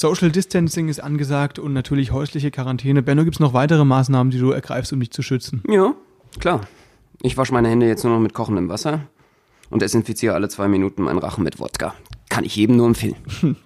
Social Distancing ist angesagt und natürlich häusliche Quarantäne. Benno, gibt es noch weitere Maßnahmen, die du ergreifst, um dich zu schützen? Ja, klar. Ich wasche meine Hände jetzt nur noch mit kochendem Wasser und desinfiziere alle zwei Minuten meinen Rachen mit Wodka. Kann ich jedem nur empfehlen.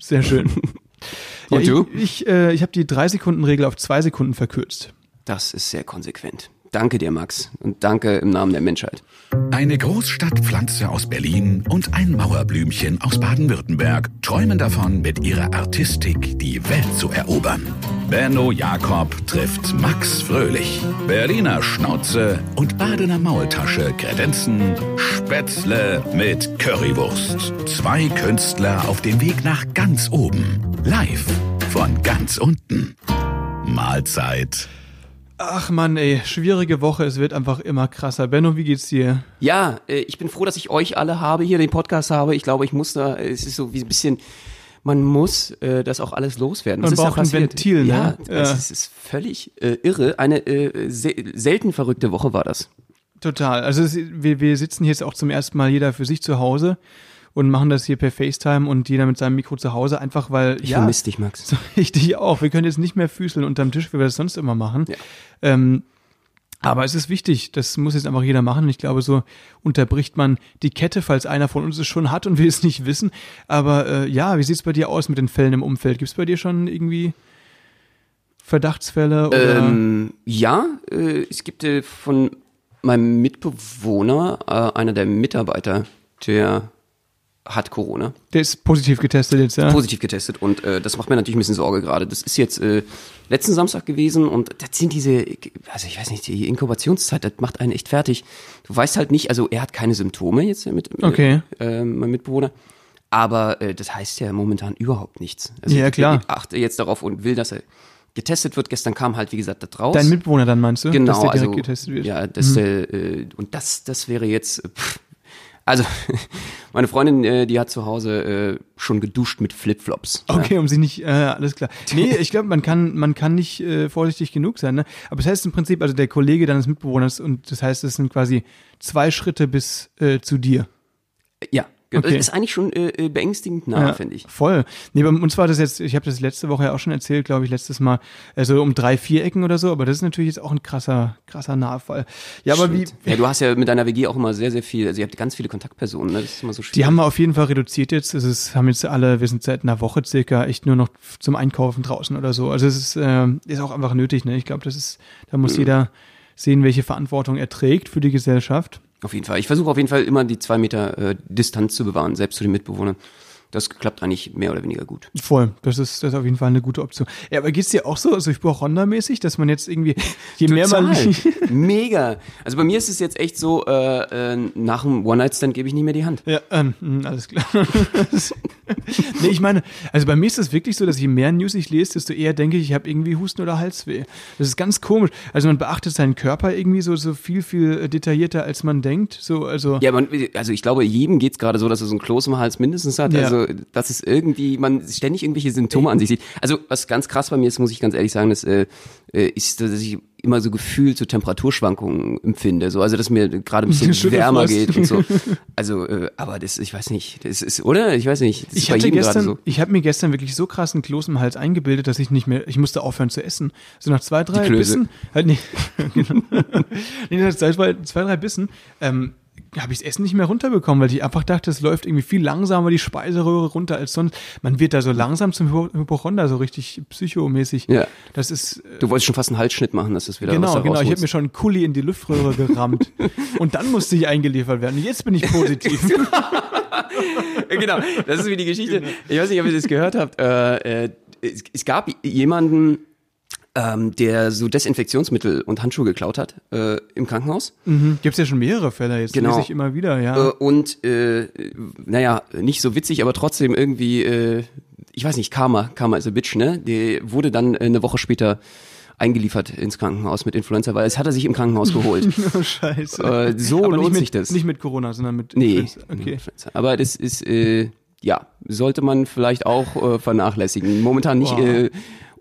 Sehr schön. Und ja, du? Ich, ich, äh, ich habe die 3-Sekunden-Regel auf zwei Sekunden verkürzt. Das ist sehr konsequent. Danke dir, Max. Und danke im Namen der Menschheit. Eine Großstadtpflanze aus Berlin und ein Mauerblümchen aus Baden-Württemberg träumen davon, mit ihrer Artistik die Welt zu erobern. Benno Jakob trifft Max Fröhlich. Berliner Schnauze und Badener Maultasche kredenzen Spätzle mit Currywurst. Zwei Künstler auf dem Weg nach ganz oben. Live von ganz unten. Mahlzeit. Ach man, ey, schwierige Woche. Es wird einfach immer krasser. Benno, wie geht's dir? Ja, äh, ich bin froh, dass ich euch alle habe, hier den Podcast habe. Ich glaube, ich muss da, es ist so wie ein bisschen, man muss äh, das auch alles loswerden. Man das braucht ein Ventil, ne? Ja, Ja. Es, ist, es ist völlig äh, irre. Eine äh, se selten verrückte Woche war das. Total. Also es, wir, wir sitzen hier jetzt auch zum ersten Mal jeder für sich zu Hause und machen das hier per FaceTime und jeder mit seinem Mikro zu Hause, einfach weil Ich ja, vermisse dich, Max. So, ich dich auch. Wir können jetzt nicht mehr füßeln unterm Tisch, wie wir das sonst immer machen. Ja. Ähm, aber es ist wichtig, das muss jetzt einfach jeder machen. Ich glaube, so unterbricht man die Kette, falls einer von uns es schon hat und wir es nicht wissen. Aber äh, ja, wie sieht's bei dir aus mit den Fällen im Umfeld? Gibt's bei dir schon irgendwie Verdachtsfälle oder? Ähm, ja, äh, es gibt äh, von meinem Mitbewohner, äh, einer der Mitarbeiter, der hat Corona, Der ist positiv getestet jetzt, ja. positiv getestet und äh, das macht mir natürlich ein bisschen Sorge gerade. Das ist jetzt äh, letzten Samstag gewesen und das sind diese, also ich weiß nicht, die Inkubationszeit, das macht einen echt fertig. Du weißt halt nicht, also er hat keine Symptome jetzt mit Okay. äh, mein Mitbewohner. Aber äh, das heißt ja momentan überhaupt nichts. Also Ja, klar. Ich achte jetzt darauf und will, dass er getestet wird. Gestern kam halt, wie gesagt, das raus. Dein Mitbewohner dann meinst du? Genau, dass der direkt also getestet wird? Mhm. ja, das äh, und das, das wäre jetzt. äh, Pff, also meine Freundin, äh, die hat zu Hause äh, schon geduscht mit Flipflops. Okay, um sie nicht, äh, alles klar. Nee, ich glaube, man kann, man kann nicht äh, vorsichtig genug sein, ne? Aber das heißt im Prinzip, also der Kollege deines Mitbewohners und das heißt, es sind quasi zwei Schritte bis äh, zu dir. Ja, Okay. okay. ist eigentlich schon äh, äh, beängstigend nah, finde ich. Voll. Nee, bei uns war das jetzt, ich habe das letzte Woche ja auch schon erzählt, glaube ich, letztes Mal, also um drei, vier Ecken oder so, aber das ist natürlich jetzt auch ein krasser, krasser Nahfall. Ja, aber wie, Stimmt. Ja, du hast ja mit deiner WG auch immer sehr, sehr viel, also ihr habt ganz viele Kontaktpersonen, ne? Das ist immer so schwierig. die haben wir auf jeden Fall reduziert jetzt. Es ist, haben jetzt alle, wir sind seit einer Woche circa echt nur noch zum Einkaufen draußen oder so. Also es ist, äh, ist auch einfach nötig, ne? Ich glaube, das ist, da muss jeder sehen, welche Verantwortung er trägt für die Gesellschaft. Auf jeden Fall. Ich versuche auf jeden Fall immer die zwei Meter äh, Distanz zu bewahren, selbst zu den Mitbewohnern. Das klappt eigentlich mehr oder weniger gut. Voll, das ist, das ist auf jeden Fall eine gute Option. Ja, aber geht's dir auch so, also Hypochonda-mäßig, dass man jetzt irgendwie, je mehr man. Mega. Also bei mir ist es jetzt echt so, äh, äh, nach dem One-Night-Stand gebe ich nicht mehr die Hand. Ja, ähm, mh, alles klar. nee, ich meine, also bei mir ist es wirklich so, dass je mehr News ich lese, desto eher denke ich, ich habe irgendwie Husten oder Halsweh. Das ist ganz komisch. Also man beachtet seinen Körper irgendwie so, so viel, viel äh, detaillierter, als man denkt. So, also. Ja, man, also ich glaube, jedem geht's gerade so, dass er so ein Kloß im Hals mindestens hat. Ja. Also, dass es irgendwie, man ständig irgendwelche Symptome an sich sieht. Also, was ganz krass bei mir ist, muss ich ganz ehrlich sagen, das, äh, äh, ist, dass ich immer so gefühlt so Temperaturschwankungen empfinde. So, also, dass mir gerade ein bisschen wärmer geht und so. Also, äh, aber das, ich weiß nicht, das ist, oder? Ich weiß nicht. Ich hatte gestern, so. ich habe mir gestern wirklich so krassen Kloß im Hals eingebildet, dass ich nicht mehr, ich musste aufhören zu essen. So nach zwei, drei. Bissen, halt nicht, genau. nee, nach zwei, zwei, zwei, drei Bissen, ähm, habe ich das Essen nicht mehr runterbekommen, weil ich einfach dachte, es läuft irgendwie viel langsamer die Speiseröhre runter als sonst. Man wird da so langsam zum Hypo- Hypochonder, so richtig psychomäßig. Ja. Das ist, äh, Du wolltest schon fast einen Halsschnitt machen, dass das wieder genau, genau. Ich habe mir schon einen Kuli in die Luftröhre gerammt. Und dann musste ich eingeliefert werden. Und jetzt bin ich positiv. Genau, das ist wie die Geschichte. Ich weiß nicht, ob ihr das gehört habt. Äh, äh, es, es gab jemanden, ähm, der so Desinfektionsmittel und Handschuhe geklaut hat äh, im Krankenhaus. mhm. Gibt es ja schon mehrere Fälle, jetzt Genau. lese ich immer wieder, ja. Äh, und äh, naja, nicht so witzig, aber trotzdem irgendwie, äh, ich weiß nicht, Karma, Karma is a bitch, ne? Der wurde dann äh, eine Woche später eingeliefert ins Krankenhaus mit Influenza, weil es hat er sich im Krankenhaus geholt. Oh, scheiße. äh, so Aber lohnt mit, sich das. Nicht mit Corona, sondern mit Nee, Influenza. Okay. Influenza. aber das ist, äh, ja, sollte man vielleicht auch äh, vernachlässigen. Momentan nicht Boah. äh,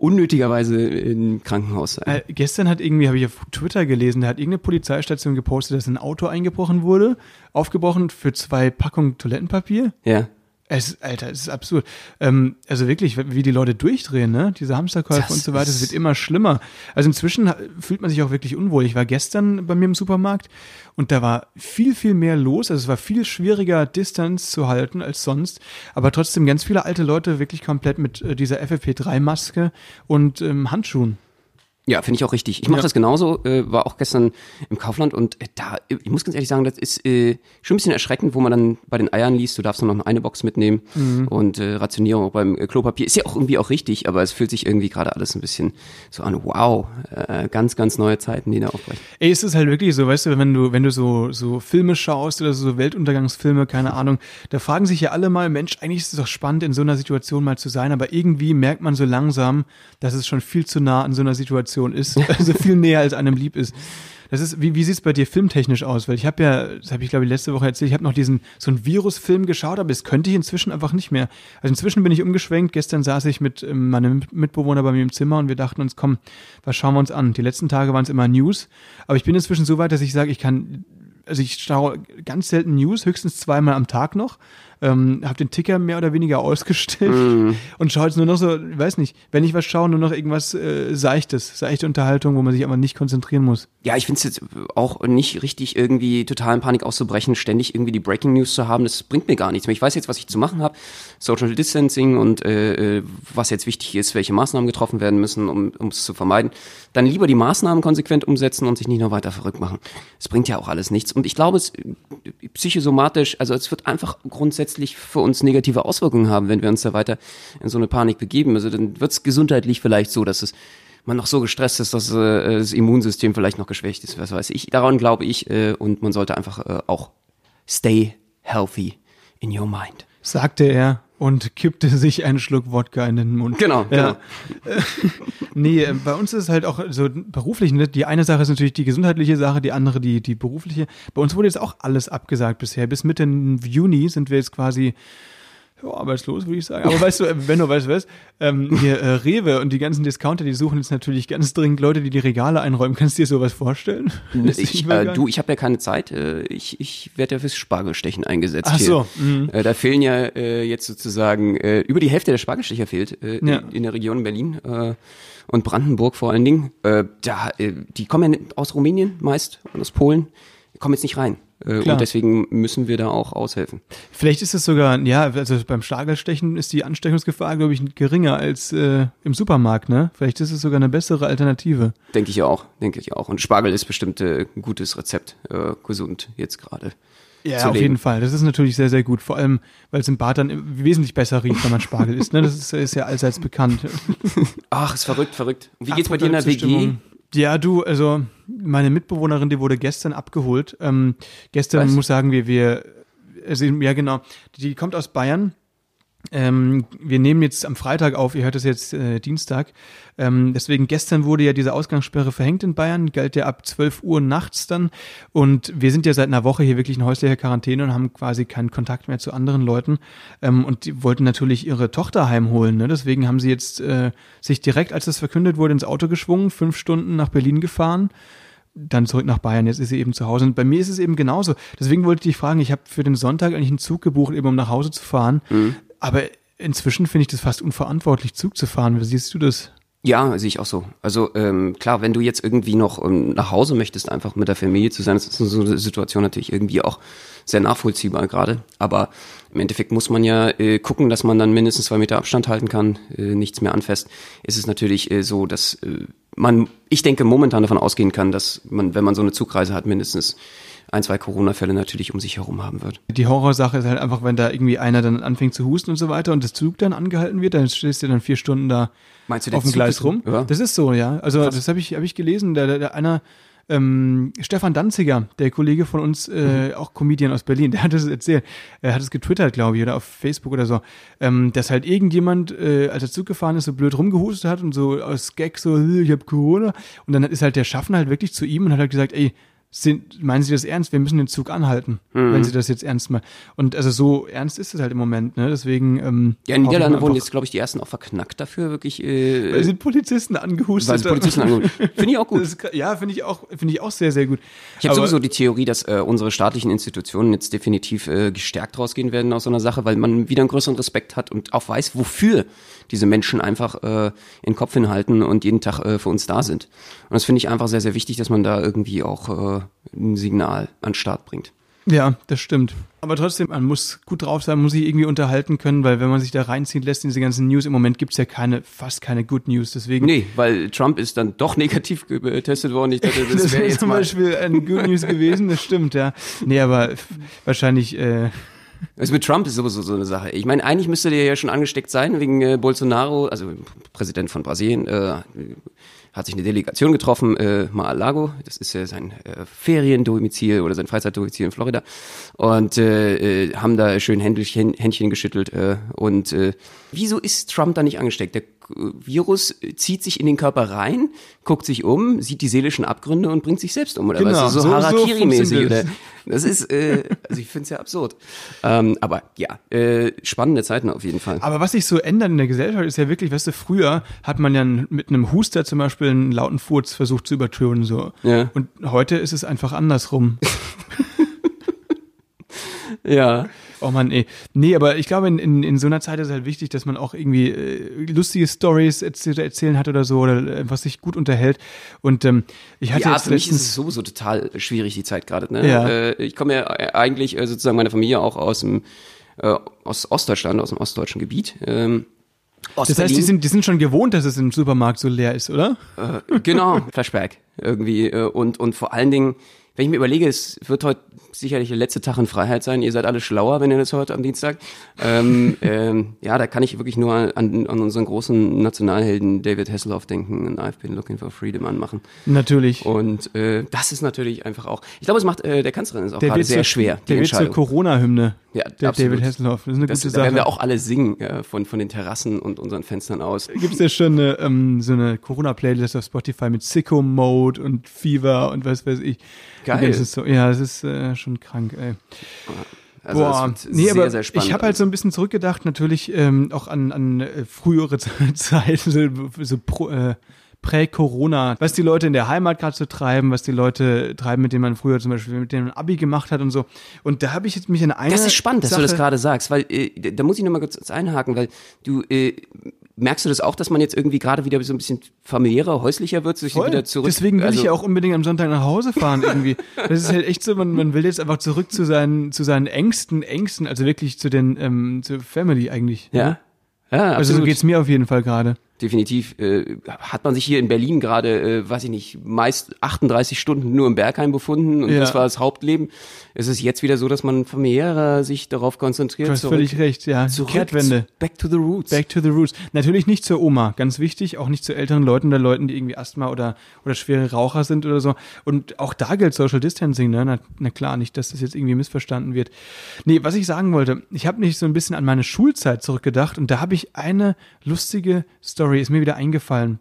unnötigerweise im Krankenhaus sein. Äh, gestern hat irgendwie, habe ich auf Twitter gelesen, da hat irgendeine Polizeistation gepostet, dass ein Auto eingebrochen wurde, aufgebrochen für zwei Packungen Toilettenpapier. Ja. Es, Alter, es ist absurd. Ähm, also wirklich, wie die Leute durchdrehen, ne? Diese Hamsterkäufe und so weiter, es wird immer schlimmer. Also inzwischen ha- fühlt man sich auch wirklich unwohl. Ich war gestern bei mir im Supermarkt und da war viel, viel mehr los. Also es war viel schwieriger, Distanz zu halten als sonst. Aber trotzdem ganz viele alte Leute wirklich komplett mit äh, dieser FFP3-Maske und ähm, Handschuhen. Ja, finde ich auch richtig. Ich mache Ja. das genauso, äh, war auch gestern im Kaufland und äh, da, ich muss ganz ehrlich sagen, das ist äh, schon ein bisschen erschreckend, wo man dann bei den Eiern liest, du darfst nur noch eine Box mitnehmen Mhm. und äh, Rationierung auch beim äh, Klopapier ist ja auch irgendwie auch richtig, aber es fühlt sich irgendwie gerade alles ein bisschen so an, wow, äh, ganz, ganz neue Zeiten, die da aufbrechen. Ey, es ist halt wirklich so, weißt du, wenn du, wenn du so, so Filme schaust oder so Weltuntergangsfilme, keine Ahnung, da fragen sich ja alle mal, Mensch, eigentlich ist es doch spannend, in so einer Situation mal zu sein, aber irgendwie merkt man so langsam, dass es schon viel zu nah an so einer Situation ist, also viel näher als einem lieb ist. Das ist, wie, wie sieht's bei dir filmtechnisch aus? Weil ich habe ja, das habe ich glaube ich letzte Woche erzählt, ich habe noch diesen so einen Virusfilm geschaut, aber das könnte ich inzwischen einfach nicht mehr. Also inzwischen bin ich umgeschwenkt. Gestern saß ich mit ähm, meinem Mitbewohner bei mir im Zimmer und wir dachten uns, komm, was schauen wir uns an? Die letzten Tage waren es immer News, aber ich bin inzwischen so weit, dass ich sage, ich kann, also ich schaue ganz selten News, höchstens zweimal am Tag noch. Ähm, habe den Ticker mehr oder weniger ausgestellt und schaue jetzt nur noch so, ich weiß nicht, wenn ich was schaue, nur noch irgendwas äh, Seichtes, seichte Unterhaltung, wo man sich aber nicht konzentrieren muss. Ja, ich finde es jetzt auch nicht richtig, irgendwie total in Panik auszubrechen, ständig irgendwie die Breaking News zu haben. Das bringt mir gar nichts mehr. Ich weiß jetzt, was ich zu machen habe. Social Distancing und äh, äh, was jetzt wichtig ist, welche Maßnahmen getroffen werden müssen, um um es zu vermeiden. Dann lieber die Maßnahmen konsequent umsetzen und sich nicht noch weiter verrückt machen. Es bringt ja auch alles nichts. Und ich glaube, es äh, psychosomatisch, also es wird einfach grundsätzlich für uns negative Auswirkungen haben, wenn wir uns da weiter in so eine Panik begeben. Also dann wird es gesundheitlich vielleicht so, dass es man noch so gestresst ist, dass äh, das Immunsystem vielleicht noch geschwächt ist, was weiß ich. Daran glaube ich äh, und man sollte einfach äh, auch stay healthy in your mind. sagte er und kippte sich einen Schluck Wodka in den Mund. Genau, Ja. Nee, äh, bei uns ist es halt auch so beruflich, ne? die eine Sache ist natürlich die gesundheitliche Sache, die andere die, die berufliche. Bei uns wurde jetzt auch alles abgesagt bisher. Bis Mitte Juni sind wir jetzt quasi ja, arbeitslos, würde ich sagen. Aber weißt du, äh, wenn du weißt, was, ähm, hier äh, Rewe und die ganzen Discounter, die suchen jetzt natürlich ganz dringend Leute, die die Regale einräumen. Kannst du dir sowas vorstellen? Ich, äh, du, ich habe ja keine Zeit. Äh, ich ich werde ja fürs Spargelstechen eingesetzt. Ach hier. so, mhm. Äh, da fehlen ja äh, jetzt sozusagen äh, über die Hälfte der Spargelstecher fehlt äh, Ja. in, in der Region Berlin äh, und Brandenburg vor allen Dingen. Äh, da, äh, die kommen ja aus Rumänien meist und aus Polen, die kommen jetzt nicht rein. Äh, Klar. und deswegen müssen wir da auch aushelfen. Vielleicht ist es sogar, ja, also beim Spargelstechen ist die Ansteckungsgefahr, glaube ich, geringer als äh, im Supermarkt, ne? Vielleicht ist es sogar eine bessere Alternative. Denke ich auch, denke ich auch. Und Spargel ist bestimmt äh, ein gutes Rezept, äh, gesund jetzt gerade. Ja, auf jeden Fall. Das ist natürlich sehr, sehr gut. Vor allem, weil es im Bad dann wesentlich besser riecht, wenn man Spargel isst. Ne? Das ist, ist ja allseits bekannt. Ach, ist verrückt, verrückt. Und wie geht's bei dir in der WG? Ja, du, also meine Mitbewohnerin, die wurde gestern abgeholt. Ähm, gestern Was? muss sagen wir, wir, also, ja genau, die kommt aus Bayern. Ähm, wir nehmen jetzt am Freitag auf, ihr hört es jetzt äh, Dienstag. Ähm, deswegen gestern wurde ja diese Ausgangssperre verhängt in Bayern, galt ja ab 12 Uhr nachts dann. Und wir sind ja seit einer Woche hier wirklich in häuslicher Quarantäne und haben quasi keinen Kontakt mehr zu anderen Leuten. Ähm, und die wollten natürlich ihre Tochter heimholen. Ne? Deswegen haben sie jetzt äh, sich direkt, als das verkündet wurde, ins Auto geschwungen, fünf Stunden nach Berlin gefahren dann zurück nach Bayern. Jetzt ist sie eben zu Hause. Und bei mir ist es eben genauso. Deswegen wollte ich dich fragen, ich habe für den Sonntag eigentlich einen Zug gebucht, eben um nach Hause zu fahren. Aber inzwischen finde ich das fast unverantwortlich, Zug zu fahren. Wie siehst du das? Ja, sehe ich auch so. Also ähm, klar, wenn du jetzt irgendwie noch ähm, nach Hause möchtest, einfach mit der Familie zu sein, ist so eine Situation natürlich irgendwie auch sehr nachvollziehbar gerade. Aber im Endeffekt muss man ja äh, gucken, dass man dann mindestens zwei Meter Abstand halten kann, äh, nichts mehr anfasst. Es ist natürlich äh, so, dass äh, man, ich denke, momentan davon ausgehen kann, dass man, wenn man so eine Zugreise hat, mindestens ein, zwei Corona-Fälle natürlich um sich herum haben wird. Die Horrorsache ist halt einfach, wenn da irgendwie einer dann anfängt zu husten und so weiter und das Zug dann angehalten wird, dann stehst du dann vier Stunden da Meinst du, der auf dem Zug Gleis rum. Ja. Das ist so, ja. Also das habe ich, hab ich gelesen. Da, da, da einer ähm, Stefan Danziger, der Kollege von uns, äh, Mhm. auch Comedian aus Berlin, der hat es erzählt. Er hat es getwittert, glaube ich, oder auf Facebook oder so, ähm, dass halt irgendjemand, äh, als er Zug gefahren ist, so blöd rumgehustet hat und so aus Gag so, "Äh, ich hab Corona. Und dann ist halt der Schaffner halt wirklich zu ihm und hat halt gesagt, ey, sind, meinen Sie das ernst? Wir müssen den Zug anhalten, Mhm. wenn Sie das jetzt ernst meinen. Und also so ernst ist es halt im Moment, ne? Deswegen. Ähm, Ja, in Niederlande wurden jetzt, glaube ich, die ersten auch verknackt dafür, wirklich. Äh, Weil sind Polizisten angehustet. weil sie Polizisten angeholt. Finde ich auch gut. Ist, ja, finde ich auch, finde ich auch sehr, sehr gut. Ich habe sowieso die Theorie, dass äh, unsere staatlichen Institutionen jetzt definitiv äh, gestärkt rausgehen werden aus so einer Sache, weil man wieder einen größeren Respekt hat und auch weiß, wofür diese Menschen einfach äh, in den Kopf hinhalten und jeden Tag äh, für uns da sind. Und das finde ich einfach sehr, sehr wichtig, dass man da irgendwie auch äh, ein Signal an den Start bringt. Ja, das stimmt. Aber trotzdem, man muss gut drauf sein, muss sich irgendwie unterhalten können, weil wenn man sich da reinziehen lässt in diese ganzen News, im Moment gibt's ja keine, fast keine Good News. Deswegen. Nee, weil Trump ist dann doch negativ getestet worden. Ich dachte, das, Das wäre jetzt zum mal. Beispiel eine Good News gewesen, das stimmt, ja. Nee, aber wahrscheinlich, äh, Also mit Trump ist sowieso so eine Sache. Ich meine, eigentlich müsste der ja schon angesteckt sein wegen äh, Bolsonaro, also Präsident von Brasilien, äh, hat sich eine Delegation getroffen, äh, Mar-a-Lago, das ist ja sein äh, Feriendomizil oder sein Freizeitdomizil in Florida und äh, äh, haben da schön Händchen, Händchen geschüttelt äh, und äh, wieso ist Trump da nicht angesteckt? Der Virus zieht sich in den Körper rein, guckt sich um, sieht die seelischen Abgründe und bringt sich selbst um oder Genau, was? So, so- so Harakiri-mäßig funktioniert oder das ist, äh, also ich finde es ja absurd. Ähm, aber ja, äh, spannende Zeiten auf jeden Fall. aber was sich so ändert in der Gesellschaft ist ja wirklich, weißt du, früher hat man ja mit einem Huster zum Beispiel einen lauten Furz versucht zu übertönen, so. Ja. Und heute ist es einfach andersrum. Ja. Oh man, ey. Nee, aber ich glaube, in, in, in so einer Zeit ist es halt wichtig, dass man auch irgendwie äh, lustige Stories zu erzählen hat oder so, oder äh, was sich gut unterhält. Und ähm, ich hatte Ja, jetzt für mich ist es sowieso total schwierig, die Zeit gerade. Ne? Ja. Äh, ich komme ja äh, eigentlich äh, sozusagen meine Familie auch aus dem äh, aus Ostdeutschland, aus dem ostdeutschen Gebiet. Ähm, das heißt, die sind, die sind schon gewohnt, dass es im Supermarkt so leer ist, oder? Äh, genau, Flashback irgendwie. Äh, und, und vor allen Dingen, wenn ich mir überlege, es wird heute sicherlich der letzte Tag in Freiheit sein. Ihr seid alle schlauer, wenn ihr das hört am Dienstag. Ähm, ähm, ja, da kann ich wirklich nur an, an unseren großen Nationalhelden David Hasselhoff denken und I've been looking for freedom anmachen. Natürlich. Und äh, das ist natürlich einfach auch. Ich glaube, es macht äh, der Kanzlerin ist auch der gerade sehr zur- schwer. Der wird zur. Corona-Hymne. Ja, der absolut. David Hasselhoff. Das ist eine Das, gute da werden Sache. wir auch alle singen äh, von, von den Terrassen und unseren Fenstern aus. Gibt's ja schon eine, ähm, so eine Corona-Playlist auf Spotify mit Sicko Mode und Fever und was weiß ich. Geil. Und Das ist so, ja, das ist äh, schon krank, ey. Also Boah, nee, sehr, aber sehr ich habe halt so ein bisschen zurückgedacht, natürlich ähm, auch an, an äh, frühere Zeiten, so, so pro, äh, Prä-Corona, was die Leute in der Heimat gerade so treiben, was die Leute treiben, mit denen man früher zum Beispiel mit denen man Abi gemacht hat und so. Und da habe ich jetzt mich in einer Das ist spannend, dass Sache, du das gerade sagst, weil äh, da muss ich nochmal kurz einhaken, weil du äh, merkst du das auch, dass man jetzt irgendwie gerade wieder so ein bisschen familiärer, häuslicher wird, sich wieder zurück. Deswegen will also, ich ja auch unbedingt am Sonntag nach Hause fahren irgendwie. Das ist halt echt so, man, man will jetzt einfach zurück zu seinen, zu seinen engsten, engsten, also wirklich zu den, ähm, zur Family eigentlich. Ja. ne? Ja, Also so geht's mir auf jeden Fall gerade. Definitiv. Äh, hat man sich hier in Berlin gerade, äh, weiß ich nicht, meist 38 Stunden nur im Bergheim befunden und Ja. das war das Hauptleben. Es ist jetzt wieder so, dass man familiärer sich darauf konzentriert. Du hast völlig recht, ja. zurück, Kehrtwende. Back to the roots. Back to the roots. Natürlich nicht zur Oma, ganz wichtig, auch nicht zu älteren Leuten oder Leuten, die irgendwie Asthma oder, oder schwere Raucher sind oder so. Und auch da gilt Social Distancing, ne? Na, na klar, nicht, dass das jetzt irgendwie missverstanden wird. Nee, was ich sagen wollte, ich habe mich so ein bisschen an meine Schulzeit zurückgedacht und da habe ich eine lustige Story, ist mir wieder eingefallen.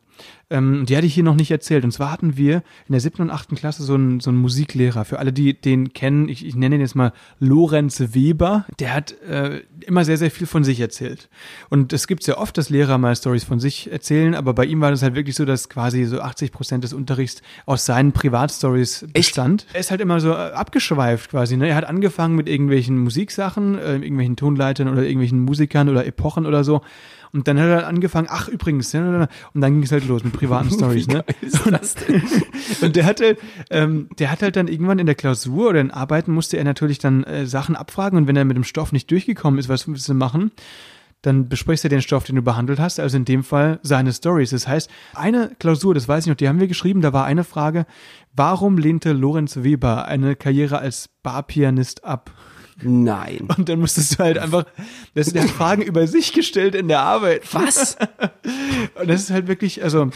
Ähm, die hatte ich hier noch nicht erzählt. Und zwar hatten wir in der siebten und achten Klasse so einen, so einen Musiklehrer. Für alle, die den kennen, ich, ich nenne ihn jetzt mal Lorenz Weber. Der hat äh, immer sehr, sehr viel von sich erzählt. Und es gibt sehr oft, dass Lehrer mal Stories von sich erzählen, aber bei ihm war das halt wirklich so, dass quasi so 80 Prozent des Unterrichts aus seinen Privatstories bestand. Er ist halt immer so äh, abgeschweift quasi. Ne? Er hat angefangen mit irgendwelchen Musiksachen, äh, irgendwelchen Tonleitern oder irgendwelchen Musikern oder Epochen oder so. Und dann hat er angefangen, ach übrigens, ja, und dann ging es halt los mit privaten Stories, ne? denn? Und der hatte, ähm, der hat halt dann irgendwann in der Klausur oder in Arbeiten musste er natürlich dann äh, Sachen abfragen und wenn er mit dem Stoff nicht durchgekommen ist, was willst du machen? Dann besprichst du den Stoff, den du behandelt hast, also in dem Fall seine Stories. Das heißt, eine Klausur, das weiß ich noch, die haben wir geschrieben, da war eine Frage, warum lehnte Lorenz Weber eine Karriere als Barpianist ab? Nein. Und dann musstest du halt einfach, das der hat Fragen über sich gestellt in der Arbeit. Was? Und das ist halt wirklich, also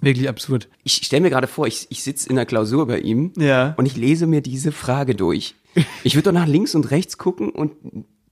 wirklich absurd. Ich stelle mir gerade vor, ich, ich sitze in der Klausur bei ihm Ja. und ich lese mir diese Frage durch. Ich würde doch nach links und rechts gucken und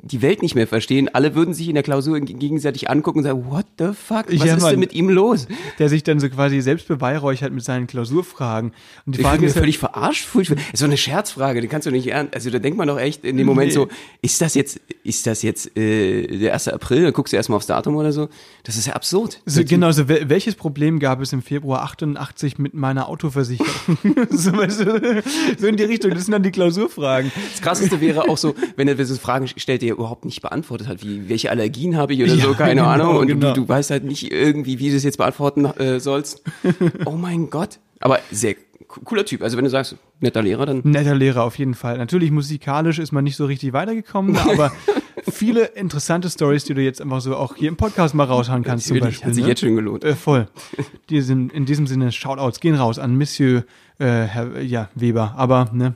die Welt nicht mehr verstehen. Alle würden sich in der Klausur gegenseitig angucken und sagen, what the fuck, was Ja, ist Mann. denn mit ihm los? Der sich dann so quasi selbst beweihräuchert mit seinen Klausurfragen. Und die Ich Frage ist ja, völlig verarscht. Furchtbar. Das ist so eine Scherzfrage, die kannst du nicht ernst. Also da denkt man doch echt in dem Moment Nee. so, ist das jetzt, ist das jetzt äh, der 1. April? Dann guckst du erstmal aufs Datum oder so. Das ist ja absurd. so, genau, so, wel- welches Problem gab es im Februar 88 mit meiner Autoversicherung? so, weißt du, so in die Richtung, das sind dann die Klausurfragen. Das krasseste wäre auch so, wenn er so Fragen stellt, die er überhaupt nicht beantwortet hat, wie welche Allergien habe ich oder Ja, so, keine genau, Ahnung. Und genau. du, du weißt halt nicht irgendwie, wie du es jetzt beantworten äh, sollst. Oh mein Gott. Aber sehr co- cooler Typ. Also wenn du sagst, netter Lehrer, dann Netter Lehrer auf jeden Fall. Natürlich musikalisch ist man nicht so richtig weitergekommen, aber viele interessante Stories, die du jetzt einfach so auch hier im Podcast mal raushauen kannst zum Natürlich, Beispiel. hat sich ne? jetzt schon gelohnt. Äh, voll. Die sind, in diesem Sinne, Shoutouts gehen raus an Monsieur äh, Herr ja, Weber. Aber ne,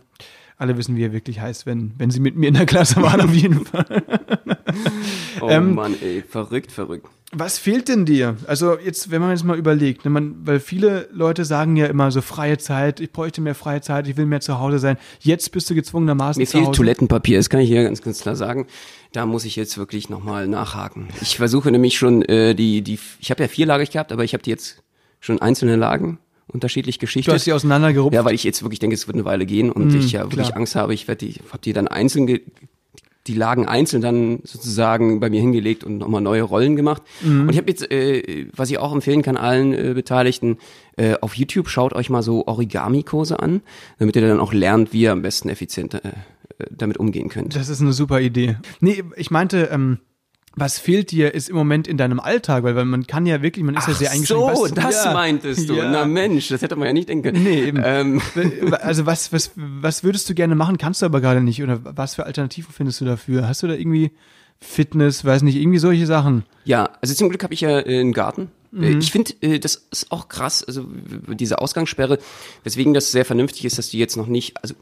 alle wissen, wie er wirklich heißt, wenn, wenn sie mit mir in der Klasse waren, auf jeden Fall. Oh ähm, Mann, ey, verrückt, verrückt. Was fehlt denn dir? Also jetzt, wenn man jetzt mal überlegt, ne, man, weil viele Leute sagen ja immer so freie Zeit, ich bräuchte mehr freie Zeit, ich will mehr zu Hause sein. Jetzt bist du gezwungenermaßen Mir zu fehlt Hause. Toilettenpapier, das kann ich hier ganz, ganz klar sagen. Da muss ich jetzt wirklich nochmal nachhaken. Ich versuche nämlich schon äh, die, die, ich habe ja vierlagig gehabt, aber ich habe die jetzt schon einzelne Lagen unterschiedlich Du geschichtet. hast sie auseinandergerupft. Ja, weil ich jetzt wirklich denke, es wird eine Weile gehen und ich ja wirklich klar. Angst habe, ich werde die, hab die dann einzeln, ge die Lagen einzeln dann sozusagen bei mir hingelegt und nochmal neue Rollen gemacht. Und ich habe jetzt, äh, was ich auch empfehlen kann allen äh, Beteiligten, äh, auf YouTube schaut euch mal so Origami-Kurse an, damit ihr dann auch lernt, wie ihr am besten effizient äh, damit umgehen könnt. Das ist eine super Idee. Nee, ich meinte, ähm, was fehlt dir, ist im Moment in deinem Alltag, weil, weil man kann ja wirklich, man ist ja sehr eingeschränkt. so, das ja, meintest du. Ja. Na Mensch, das hätte man ja nicht denken können. Nee, eben. Ähm, Also was, was, was würdest du gerne machen, kannst du aber gerade nicht? Oder was für Alternativen findest du dafür? Hast du da irgendwie Fitness, weiß nicht, irgendwie solche Sachen? Ja, also zum Glück habe ich ja äh, einen Garten. Mhm. Äh, Ich finde, äh, das ist auch krass, also diese Ausgangssperre, weswegen das sehr vernünftig ist, dass die jetzt noch nicht, also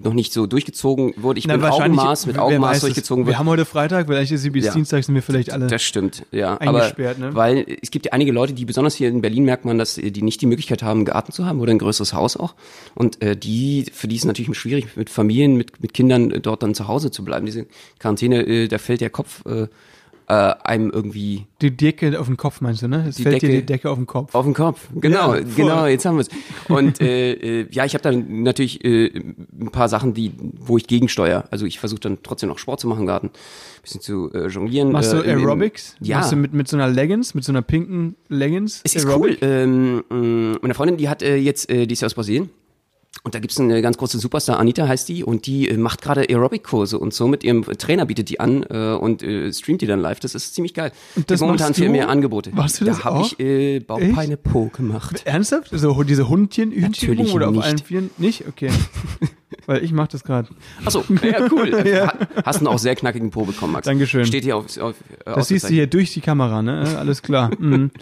noch nicht so durchgezogen wurde. Ich bin Augenmaß, mit Augenmaß durchgezogen Wir wird. haben heute Freitag, vielleicht ist sie bis Ja. Dienstag, sind wir vielleicht alle. Das stimmt, ja. Eingesperrt, aber, ne? Weil es gibt ja einige Leute, die besonders hier in Berlin merkt man, dass die nicht die Möglichkeit haben, einen Garten zu haben oder ein größeres Haus auch. Und äh, die, für die ist es natürlich schwierig, mit Familien, mit, mit Kindern äh, dort dann zu Hause zu bleiben. Diese Quarantäne, äh, da fällt der Kopf äh, äh, einem irgendwie die Decke auf den Kopf meinst du, ne? Es Die fällt dir Decke- die Decke auf den Kopf. Auf den Kopf, genau, Ja, genau, jetzt haben wir es. Und äh, äh, ja, ich habe dann natürlich äh, ein paar Sachen, die, wo ich gegensteuere. Also ich versuche dann trotzdem noch Sport zu machen im Garten, ein bisschen zu äh, jonglieren. Machst du äh, im- im- Aerobics? Ja. Machst du mit, mit so einer Leggings, mit so einer pinken Leggings? Es ist Aerobic? cool. Ähm, mh, meine Freundin, die hat äh, jetzt, äh, die ist ja aus Brasilien. Und da gibt's eine ganz große Superstar, Anita heißt die, und die äh, macht gerade Aerobic-Kurse und so mit ihrem Trainer bietet die an äh, und äh, streamt die dann live. Das ist ziemlich geil. Und das Gibt momentan viel mehr Angebote. Machst du das da habe ich äh, Bauchpeine Po gemacht. Ernsthaft? So diese Hundchen, Natürlich oder auf nicht. allen Vieren? Nicht? Okay. Weil ich mach das gerade. Achso, ja, cool. Ha- Hast einen auch sehr knackigen Po bekommen, Max. Dankeschön. Steht hier auf, auf äh, Das siehst du hier durch die Kamera, ne? Alles klar. Mhm.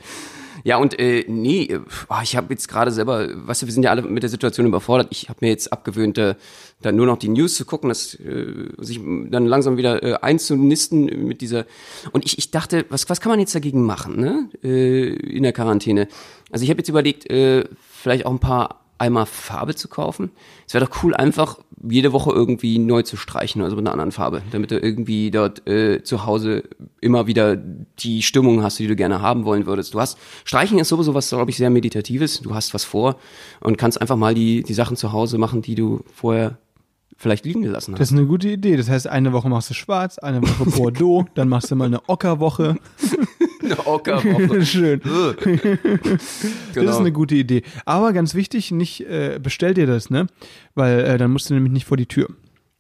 Ja, und äh, nee, ah, ich habe jetzt gerade selber, weißt du, wir sind ja alle mit der Situation überfordert. Ich habe mir jetzt abgewöhnt, äh, dann nur noch die News zu gucken, dass äh, sich dann langsam wieder äh, einzunisten mit dieser. Und ich, ich dachte, was, was kann man jetzt dagegen machen, ne? Äh, in der Quarantäne. Also ich habe jetzt überlegt, äh, vielleicht auch ein paar Eimer Farbe zu kaufen. Es wäre doch cool, einfach jede Woche irgendwie neu zu streichen, also mit einer anderen Farbe, damit du irgendwie dort äh, zu Hause immer wieder die Stimmung hast, die du gerne haben wollen würdest. Du hast Streichen ist sowieso was, glaube ich, sehr meditatives. Du hast was vor und kannst einfach mal die die Sachen zu Hause machen, die du vorher vielleicht liegen gelassen hast. Das ist eine gute Idee. Das heißt, eine Woche machst du schwarz, eine Woche Bordeaux, dann machst du mal eine Ockerwoche. Eine. Schön. Das Genau. ist eine gute Idee. Aber ganz wichtig, nicht äh, bestell dir das, ne? Weil äh, dann musst du nämlich nicht vor die Tür.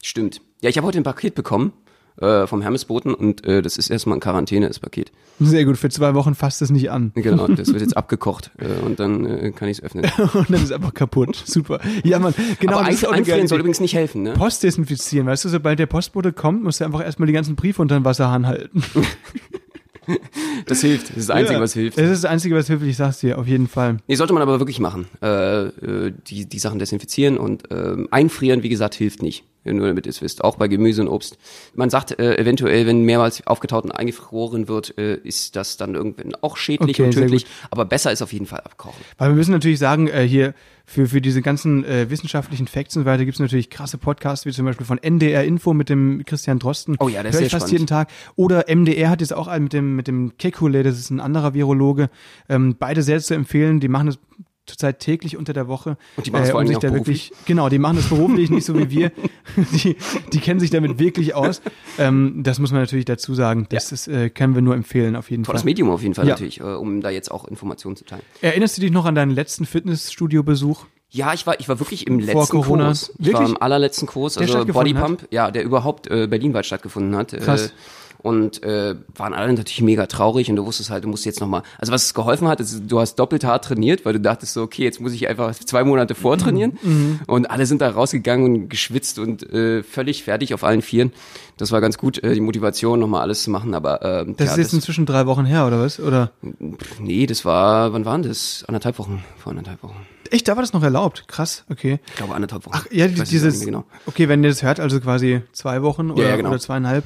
Stimmt. Ja, ich habe heute ein Paket bekommen äh, vom Hermesboten und äh, das ist erstmal in Quarantäne, das Paket. Sehr gut. Für zwei Wochen fasst es nicht an. Genau, das wird jetzt abgekocht äh, und dann äh, kann ich es öffnen. Und dann ist es einfach kaputt. Super. Ja, Mann. Genau. Aber das ein, einfrieren soll übrigens nicht helfen, ne? Post desinfizieren, weißt du, sobald der Postbote kommt, musst du einfach erstmal die ganzen Briefe unter den Wasserhahn halten. Das hilft. Das ist das Einzige, Ja. was hilft. Das ist das Einzige, was hilft, ich sag's dir, auf jeden Fall. Nee, sollte man aber wirklich machen. Äh, äh, die, die Sachen desinfizieren und ähm, einfrieren, wie gesagt, hilft nicht. Nur damit ihr es wisst. Auch bei Gemüse und Obst. Man sagt äh, eventuell, wenn mehrmals aufgetaut und eingefroren wird, äh, ist das dann irgendwann auch schädlich Okay, und tödlich. Aber besser ist auf jeden Fall abkochen. Weil wir müssen natürlich sagen, äh, hier für, für diese ganzen äh, wissenschaftlichen Facts und so weiter gibt es natürlich krasse Podcasts, wie zum Beispiel von NDR Info mit dem Christian Drosten. Oh ja, ist Hör sehr ich fast spannend. jeden Tag. Oder MDR hat jetzt auch einen mit dem, mit dem Kekulé, das ist ein anderer Virologe. Ähm, beide sehr zu empfehlen, die machen das zurzeit täglich unter der Woche. Und die machen es vor um sich da wirklich, genau, die machen das beruflich, nicht so wie wir. Die, die kennen sich damit wirklich aus. Ähm, das muss man natürlich dazu sagen. Das ist, äh, können wir nur empfehlen, auf jeden Tolles Fall. Medium auf jeden Fall Ja. natürlich, äh, um da jetzt auch Informationen zu teilen. Erinnerst du dich noch an deinen letzten Fitnessstudio-Besuch? Ja, ich war, ich war wirklich im letzten Corona. Kurs. Ich war Wirklich? im allerletzten Kurs, Der also Bodypump, ja, der überhaupt äh, berlinweit stattgefunden hat. Krass. Äh, und äh, waren alle natürlich mega traurig und du wusstest halt, du musst jetzt nochmal. Also was es geholfen hat, ist, du hast doppelt hart trainiert, weil du dachtest so, okay, jetzt muss ich einfach zwei Monate vortrainieren. Mhm. Und alle sind da rausgegangen und geschwitzt und äh, völlig fertig auf allen Vieren. Das war ganz gut, äh, die Motivation, nochmal alles zu machen. Aber ähm, Das ja, ist jetzt inzwischen drei Wochen her, oder was? Oder? nee, das war, wann waren das? Anderthalb Wochen, vor anderthalb Wochen. Echt, da war das noch erlaubt. Krass, okay. Ich glaube anderthalb Wochen. Ach, ja, dieses, mehr genau. okay, wenn ihr das hört, also quasi zwei Wochen oder, ja, genau. oder zweieinhalb.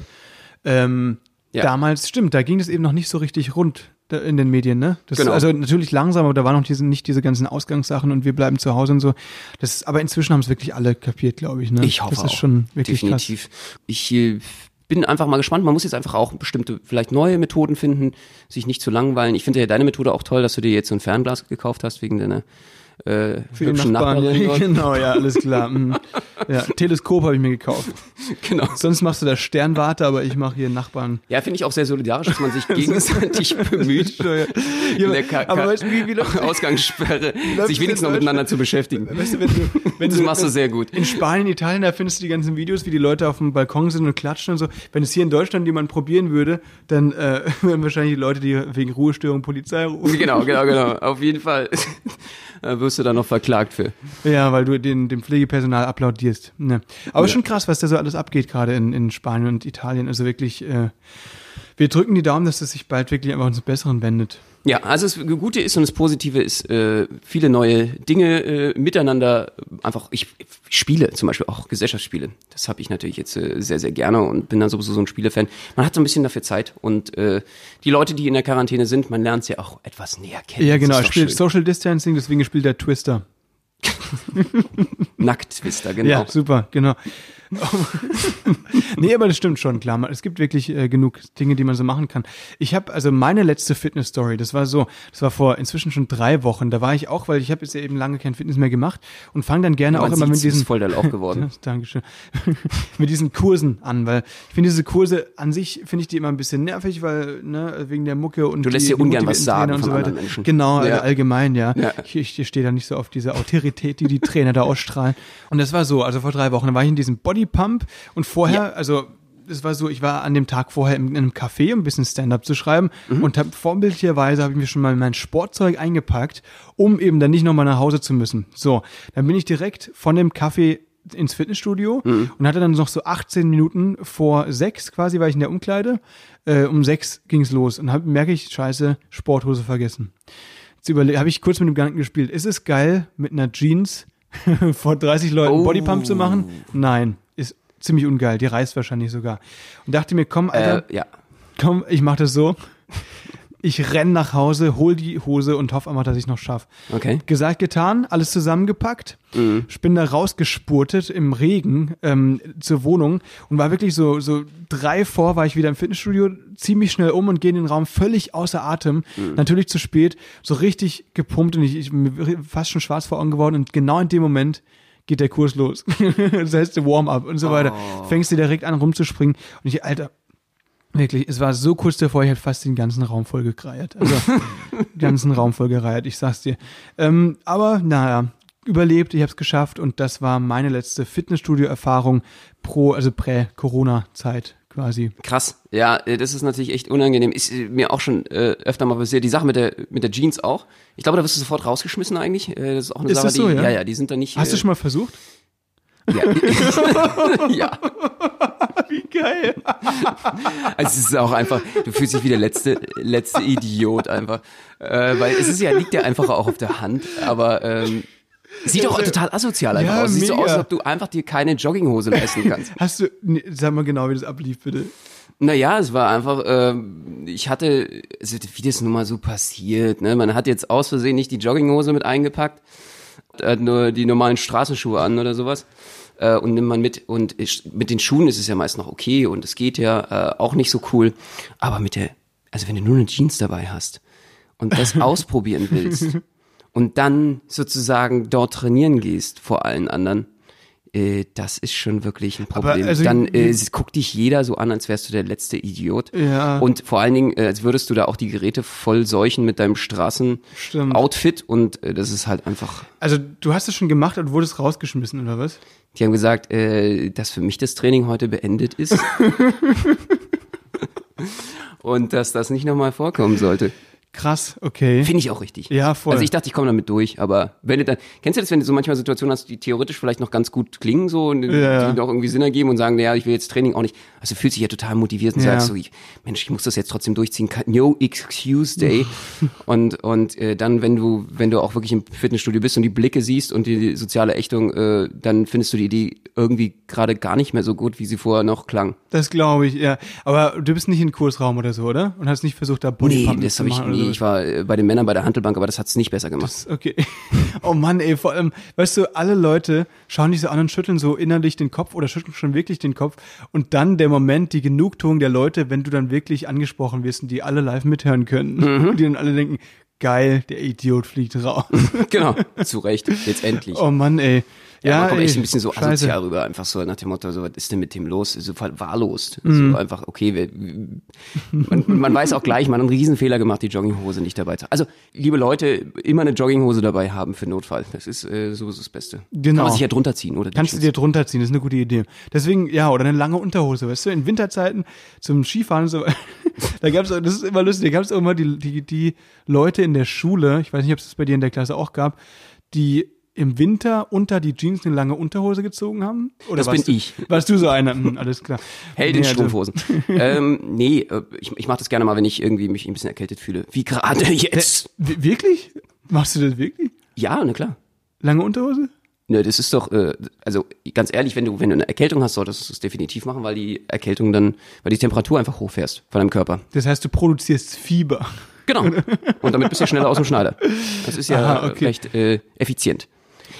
Ähm, Ja. Damals, stimmt, da ging das eben noch nicht so richtig rund in den Medien, ne? Das, Genau. Also natürlich langsam, aber da waren noch diese, nicht diese ganzen Ausgangssachen und wir bleiben zu Hause und so. Das ist, aber inzwischen haben es wirklich alle kapiert, glaube ich, ne? Ich hoffe Das ist auch. schon wirklich Definitiv. Ich äh, bin einfach mal gespannt. Man muss jetzt einfach auch bestimmte, vielleicht neue Methoden finden, sich nicht zu langweilen. Ich finde ja deine Methode auch toll, dass du dir jetzt so ein Fernglas gekauft hast wegen deiner äh, Für die hübschen Nachbarn. Nachbarin. dort. genau, ja, alles klar. Mhm. Ja, Teleskop habe ich mir gekauft. genau. Sonst machst du da Sternwarte, aber ich mache hier Nachbarn. Ja, finde ich auch sehr solidarisch, dass man sich gegenseitig bemüht, Ja, in der Ka aber weißt du, wie, wie läuft Ausgangssperre sich wenigstens noch miteinander zu beschäftigen. Weißt du, wenn du, wenn Das du, machst du sehr gut. In Spanien, Italien, da findest du die ganzen Videos, wie die Leute auf dem Balkon sind und klatschen und so. Wenn es hier in Deutschland jemand probieren würde, dann äh, wären wahrscheinlich die Leute, die wegen Ruhestörung Polizei rufen. Genau, genau, genau. Auf jeden Fall. Da wirst du dann noch verklagt für. Ja, weil du den, dem Pflegepersonal applaudierst. Ne. Aber schon krass, was da so alles abgeht, gerade in, in Spanien und Italien. Also wirklich, äh, wir drücken die Daumen, dass das sich bald wirklich einfach ins Besseren wendet. Ja, also das Gute ist und das Positive ist, äh, viele neue Dinge äh, miteinander, einfach, ich spiele zum Beispiel auch Gesellschaftsspiele. Das habe ich natürlich jetzt äh, sehr, sehr gerne und bin da sowieso so ein Spielefan. Man hat so ein bisschen dafür Zeit und äh, die Leute, die in der Quarantäne sind, man lernt sie auch etwas näher kennen. Ja, genau. Er spielt schön. Social Distancing, deswegen spielt er Twister. Nacktwister, genau. Ja, super, genau. nee, aber das stimmt schon, klar. Es gibt wirklich äh, genug Dinge, die man so machen kann. Ich habe also meine letzte Fitness-Story, das war so, das war vor inzwischen schon drei Wochen. Da war ich auch, weil ich habe jetzt ja eben lange kein Fitness mehr gemacht und fange dann gerne Man auch immer mit diesen voll der Lauch geworden. Ja, Dankeschön. mit diesen Kursen an, weil ich finde diese Kurse an sich finde ich die immer ein bisschen nervig, weil ne wegen der Mucke und Du lässt die, dir ungern was sagen Trainer und so weiter. Menschen. Genau, Ja. allgemein, ja. Ja. Ich, ich, stehe da nicht so auf diese Autorität, die die Trainer da ausstrahlen. Und das war so, also vor drei Wochen, da war ich in diesem Bodypump und vorher, also es war so, ich war an dem Tag vorher in, in einem Café, um ein bisschen Stand-up zu schreiben Mhm. und hab vorbildlicherweise habe ich mir schon mal mein Sportzeug eingepackt, um eben dann nicht nochmal nach Hause zu müssen. So, dann bin ich direkt von dem Café ins Fitnessstudio Mhm. und hatte dann noch so 18 Minuten vor sechs quasi, war ich in der Umkleide. Äh, um sechs ging's los und hab, merke ich, scheiße, Sporthose vergessen. Jetzt habe ich kurz mit dem Gedanken gespielt, ist es geil, mit einer Jeans vor 30 Leuten Oh. Bodypump zu machen? Nein, ist ziemlich ungeil, die reißt wahrscheinlich sogar. Und dachte mir, komm, Alter, Äh, ja. komm, ich mach das so. Ich renn nach Hause, hol die Hose und hoffe einfach, dass ich noch schaff. Okay. Gesagt, getan, alles zusammengepackt. Ich bin da rausgespurtet im Regen ähm, zur Wohnung und war wirklich so, so drei vor, war ich wieder im Fitnessstudio, ziemlich schnell um und gehe in den Raum völlig außer Atem. Natürlich zu spät, so richtig gepumpt und ich, ich bin fast schon schwarz vor Augen geworden und genau in dem Moment geht der Kurs los. das heißt Warm-up und so weiter. Fängst du direkt an rumzuspringen und ich, Alter, Wirklich, es war so kurz davor, ich hätte fast den ganzen Raum voll gekreiert. Also, den ganzen Raum voll gereiert, ich sag's dir. Ähm, aber, naja, überlebt, ich habe es geschafft und das war meine letzte Fitnessstudio-Erfahrung pro, also prä-Corona-Zeit quasi. Krass. Ja, äh, das ist natürlich echt unangenehm. Ist äh, mir auch schon äh, öfter mal passiert. Die Sache mit der mit der Jeans auch. Ich glaube, da wirst du sofort rausgeschmissen eigentlich. Äh, das ist auch eine Ist Sache, das so, die ja? ja, ja, die sind da nicht. Hast äh, du schon mal versucht? Ja. ja. Wie geil. Also es ist auch einfach, du fühlst dich wie der letzte, letzte Idiot einfach. Äh, weil es ist ja, liegt ja einfach auch auf der Hand, aber ähm, Sieht doch total asozial einfach Ja, aus. Sieht so mega. aus, als ob du einfach dir keine Jogginghose leisten kannst. Hast du, nee, sag mal genau, wie das ablief, bitte. Naja, es war einfach, ähm, ich hatte, also wie das nun mal so passiert, ne? Man hat jetzt aus Versehen nicht die Jogginghose mit eingepackt, hat nur die normalen Straßenschuhe an oder sowas. Äh, und nimmt man mit, und ich, mit den Schuhen ist es ja meist noch okay und es geht ja äh, auch nicht so cool. Aber mit der, also wenn du nur eine Jeans dabei hast und das ausprobieren willst und dann sozusagen dort trainieren gehst vor allen anderen, äh, das ist schon wirklich ein Problem. also- dann äh, guckt dich jeder so an, als wärst du der letzte Idiot. Ja. Und vor allen Dingen, äh, als würdest du da auch die Geräte voll seuchen mit deinem. Straßen-Outfit und äh, das ist halt einfach. Also, du hast es schon gemacht und wurdest rausgeschmissen, oder was? Die haben gesagt, äh, dass für mich das Training heute beendet ist. und dass das nicht nochmal vorkommen sollte. Krass, okay. Finde ich auch richtig. Ja, voll. Also ich dachte, ich komme damit durch, aber wenn du dann, kennst du das, wenn du so manchmal Situationen hast, die theoretisch vielleicht noch ganz gut klingen, so, und Ja. die noch irgendwie Sinn ergeben und sagen, naja, ich will jetzt Training auch nicht, also du fühlst dich ja total motiviert und Ja. sagst so, ich, Mensch, ich muss das jetzt trotzdem durchziehen, no excuse day. und, und, äh, dann, wenn du, wenn du auch wirklich im Fitnessstudio bist und die Blicke siehst und die soziale Ächtung, äh, dann findest du die Idee irgendwie gerade gar nicht mehr so gut, wie sie vorher noch klang. Das glaube ich, ja. Aber du bist nicht in Kursraum oder so, oder? Und hast nicht versucht, da Nee, Bodypump das zu habe ich, machen oder nee, so? ich war äh, bei den Männern bei der Handelbank, aber das hat's nicht besser gemacht. Okay. Oh Mann, ey, vor allem, weißt du, alle Leute schauen dich so an und schütteln so innerlich den Kopf oder schütteln schon wirklich den Kopf. Und dann der Moment, die Genugtuung der Leute, wenn du dann wirklich angesprochen wirst und die alle live mithören können. Mhm. Und die dann alle denken, geil, der Idiot fliegt raus. genau, zu Recht, jetzt endlich. Oh Mann, ey. Ja, Ja, man kommt echt ein bisschen so scheiße. asozial rüber, einfach so nach dem Motto, so, was ist denn mit dem los? So verwahrlost. Mhm. So einfach, okay, wir, man, man weiß auch gleich, man hat einen Riesenfehler gemacht, die Jogginghose nicht dabei zu haben. Also, liebe Leute, immer eine Jogginghose dabei haben für Notfall. Das ist äh, sowieso das Beste. Genau. Kann man sich ja drunter ziehen, oder? Kannst du dir drunter ziehen, das ist eine gute Idee. Deswegen, ja, oder eine lange Unterhose, weißt du, in Winterzeiten zum Skifahren und so, da gab's, das ist immer lustig, da gab's auch immer die, die, die Leute in der Schule, ich weiß nicht, ob es das bei dir in der Klasse auch gab, die im Winter unter die Jeans eine lange Unterhose gezogen haben? Oder Das bin du, ich. Warst du so einer? Hm, alles klar. Held in Nee, Strumpfhosen. ähm, nee, äh, ich, ich mache das gerne mal, wenn ich irgendwie mich ein bisschen erkältet fühle. Wie gerade jetzt. Wirklich? Machst du das wirklich? Ja, na klar. Lange Unterhose? Ne, das ist doch, äh, also ganz ehrlich, wenn du, wenn du eine Erkältung hast, solltest du es definitiv machen, weil die Erkältung dann, weil die Temperatur einfach hochfährst von deinem Körper. Das heißt, du produzierst Fieber. Genau. Und damit bist du schneller aus dem Schneider. Das ist ja Aha, okay. recht äh, effizient.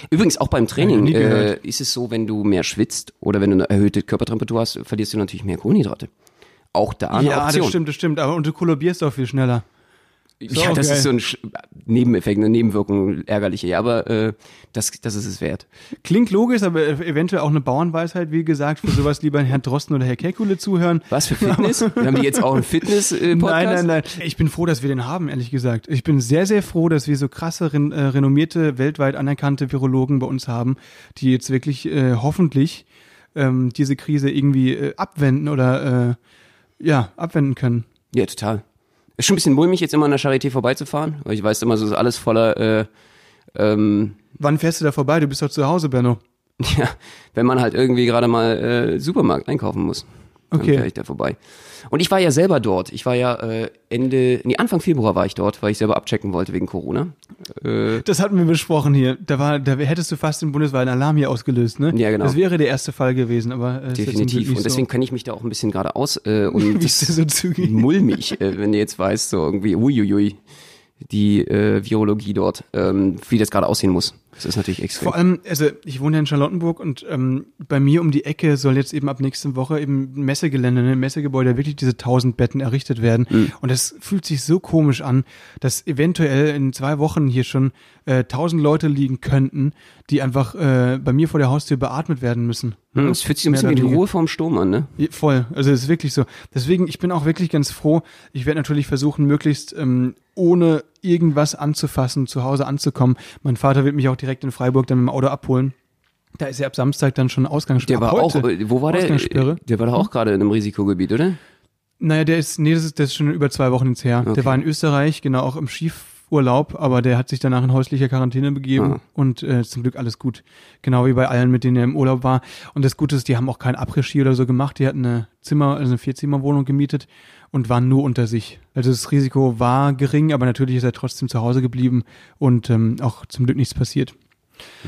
Übrigens, auch beim Training äh, ist es so, wenn du mehr schwitzt oder wenn du eine erhöhte Körpertemperatur hast, verlierst du natürlich mehr Kohlenhydrate. Auch da eine ja, Option. das stimmt, das stimmt. Aber und du kollabierst auch viel schneller. Ja, auch das geil. ist so ein Sch Nebeneffekt, eine Nebenwirkung, ärgerliche. Ja, aber äh, das, das ist es wert. Klingt logisch, aber eventuell auch eine Bauernweisheit, wie gesagt, für sowas lieber Herrn Drosten oder Herr Kekule zuhören. Was für Fitness? haben die jetzt auch einen Fitness-Podcast? Nein, nein, nein. Ich bin froh, dass wir den haben, ehrlich gesagt. Ich bin sehr, sehr froh, dass wir so krasse, ren äh, renommierte, weltweit anerkannte Virologen bei uns haben, die jetzt wirklich äh, hoffentlich ähm, diese Krise irgendwie äh, abwenden oder äh, ja, abwenden können. Ja, total. Ist schon ein bisschen mulmig, jetzt immer an der Charité vorbeizufahren, weil ich weiß immer, so ist alles voller, äh, ähm, Wann fährst du da vorbei? Du bist doch zu Hause, Benno. ja, wenn man halt irgendwie gerade mal äh, Supermarkt einkaufen muss. Dann Okay. fähre ich da vorbei. Und ich war ja selber dort. Ich war ja äh, Ende, nee, Anfang Februar war ich dort, weil ich selber abchecken wollte wegen Corona. Äh, Das hatten wir besprochen hier. Da war, da hättest du fast den bundesweiten Alarm hier ausgelöst, ne? Ja, genau. Das wäre der erste Fall gewesen, aber äh, definitiv. Und deswegen kenne ich mich da auch ein bisschen gerade aus. Äh, so. und das so zügig? mulmig, äh, wenn du jetzt weißt, so irgendwie, uiuiui, die äh, Virologie dort, ähm, wie das gerade aussehen muss. Das ist natürlich extrem. Vor allem, also ich wohne ja in Charlottenburg und ähm, bei mir um die Ecke soll jetzt eben ab nächsten Woche eben ein Messegelände, ein Messegebäude, wirklich diese tausend Betten errichtet werden. Mhm. Und das fühlt sich so komisch an, dass eventuell in zwei Wochen hier schon äh, tausend Leute liegen könnten, die einfach äh, bei mir vor der Haustür beatmet werden müssen. Hm, Es fühlt sich ein bisschen wie die. Ruhe vorm Sturm an, ne? Voll, also es ist wirklich so. Deswegen, ich bin auch wirklich ganz froh. Ich werde natürlich versuchen, möglichst ähm, ohne irgendwas anzufassen, zu Hause anzukommen. Mein Vater wird mich auch direkt in Freiburg dann mit dem Auto abholen. Da ist ja ab Samstag dann schon Ausgangssperre. Der war auch, äh, wo war der? Der war doch auch gerade in einem Risikogebiet, oder? Naja, der ist, nee, das ist, das ist schon über zwei Wochen jetzt her. Okay. Der war in Österreich, genau, auch im Skifurlaub, aber der hat sich danach in häusliche Quarantäne begeben Ah. und äh, zum Glück alles gut. Genau wie bei allen, mit denen er im Urlaub war. Und das Gute ist, die haben auch kein Après-Ski oder so gemacht. Die hatten eine Zimmer, also eine Vierzimmerwohnung gemietet und waren nur unter sich. Also das Risiko war gering, aber natürlich ist er trotzdem zu Hause geblieben und ähm, auch zum Glück nichts passiert.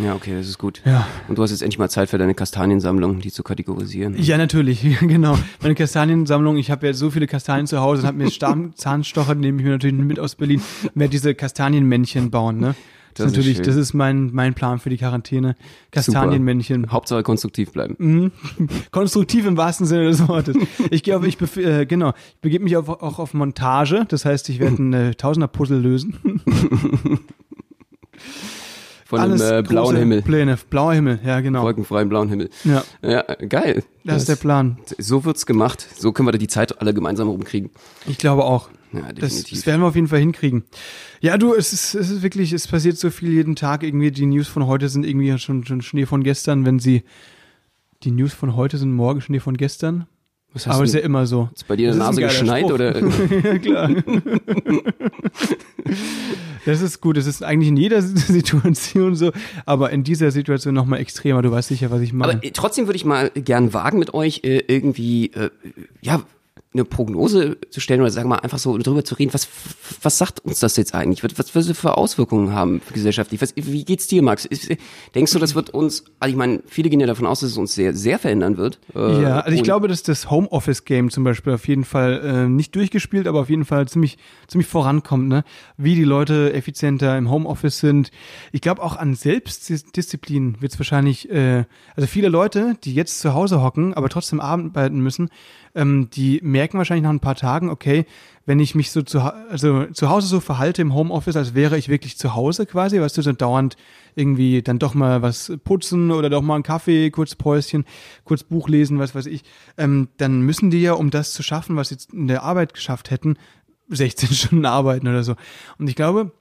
Ja, okay, das ist gut. Ja. Und du hast jetzt endlich mal Zeit für deine Kastaniensammlung, die zu kategorisieren. Ja, natürlich, genau. Meine Kastaniensammlung, ich habe ja so viele Kastanien zu Hause und habe mir Stamm Zahnstocher, nehme ich mir natürlich mit aus Berlin, werde diese Kastanienmännchen bauen, ne? Das, ist ist natürlich, schön. das ist mein, mein Plan für die Quarantäne. Kastanienmännchen. Hauptsache konstruktiv bleiben. Mhm. Konstruktiv im wahrsten Sinne des Wortes. Ich gehe auf, ich bef- äh, genau, ich begebe mich auf, auch auf Montage. Das heißt, ich werde ein äh, Tausender-Puzzle lösen. Von einem äh, blauen Himmel. Pläne, blauer Himmel, ja genau. Wolkenfreien blauen Himmel. Ja, Ja, geil. das ist der Plan. So wird's gemacht. So können wir die Zeit alle gemeinsam rumkriegen. Ich glaube auch. Ja, Das, definitiv. das werden wir auf jeden Fall hinkriegen. Ja, du, es ist, es ist wirklich, es passiert so viel jeden Tag. Irgendwie die News von heute sind irgendwie schon, schon Schnee von gestern, wenn sie die News von heute sind morgen Schnee von gestern. Was Aber ist ja immer so. Ist bei dir in der Das ist Nase geschneit Spruch. oder? ja, klar. Das ist gut. Das ist eigentlich in jeder Situation so, aber in dieser Situation nochmal extremer. Du weißt sicher, was ich meine. Aber äh, trotzdem würde ich mal gern wagen mit euch äh, irgendwie, äh, ja, eine Prognose zu stellen oder sagen wir mal einfach so darüber zu reden, was, was sagt uns das jetzt eigentlich? Was, was was für Auswirkungen haben gesellschaftlich? Was, wie geht's dir, Max? Denkst du, das wird uns, also ich meine, viele gehen ja davon aus, dass es uns sehr, sehr verändern wird. Äh, Ja, also ich glaube, dass das Homeoffice-Game zum Beispiel auf jeden Fall äh, nicht durchgespielt, aber auf jeden Fall ziemlich, ziemlich vorankommt, ne? Wie die Leute effizienter im Homeoffice sind. Ich glaube auch an Selbstdisziplin wird es wahrscheinlich, äh, also viele Leute, die jetzt zu Hause hocken, aber trotzdem arbeiten müssen, ähm, die merken wahrscheinlich nach ein paar Tagen, okay, wenn ich mich so zu, also zu Hause so verhalte im Homeoffice, als wäre ich wirklich zu Hause quasi, weißt du, so dauernd irgendwie dann doch mal was putzen oder doch mal einen Kaffee, kurz Päuschen, kurz Buch lesen, was weiß ich, ähm, dann müssen die ja, um das zu schaffen, was sie in der Arbeit geschafft hätten, 16 Stunden arbeiten oder so. Und ich glaube,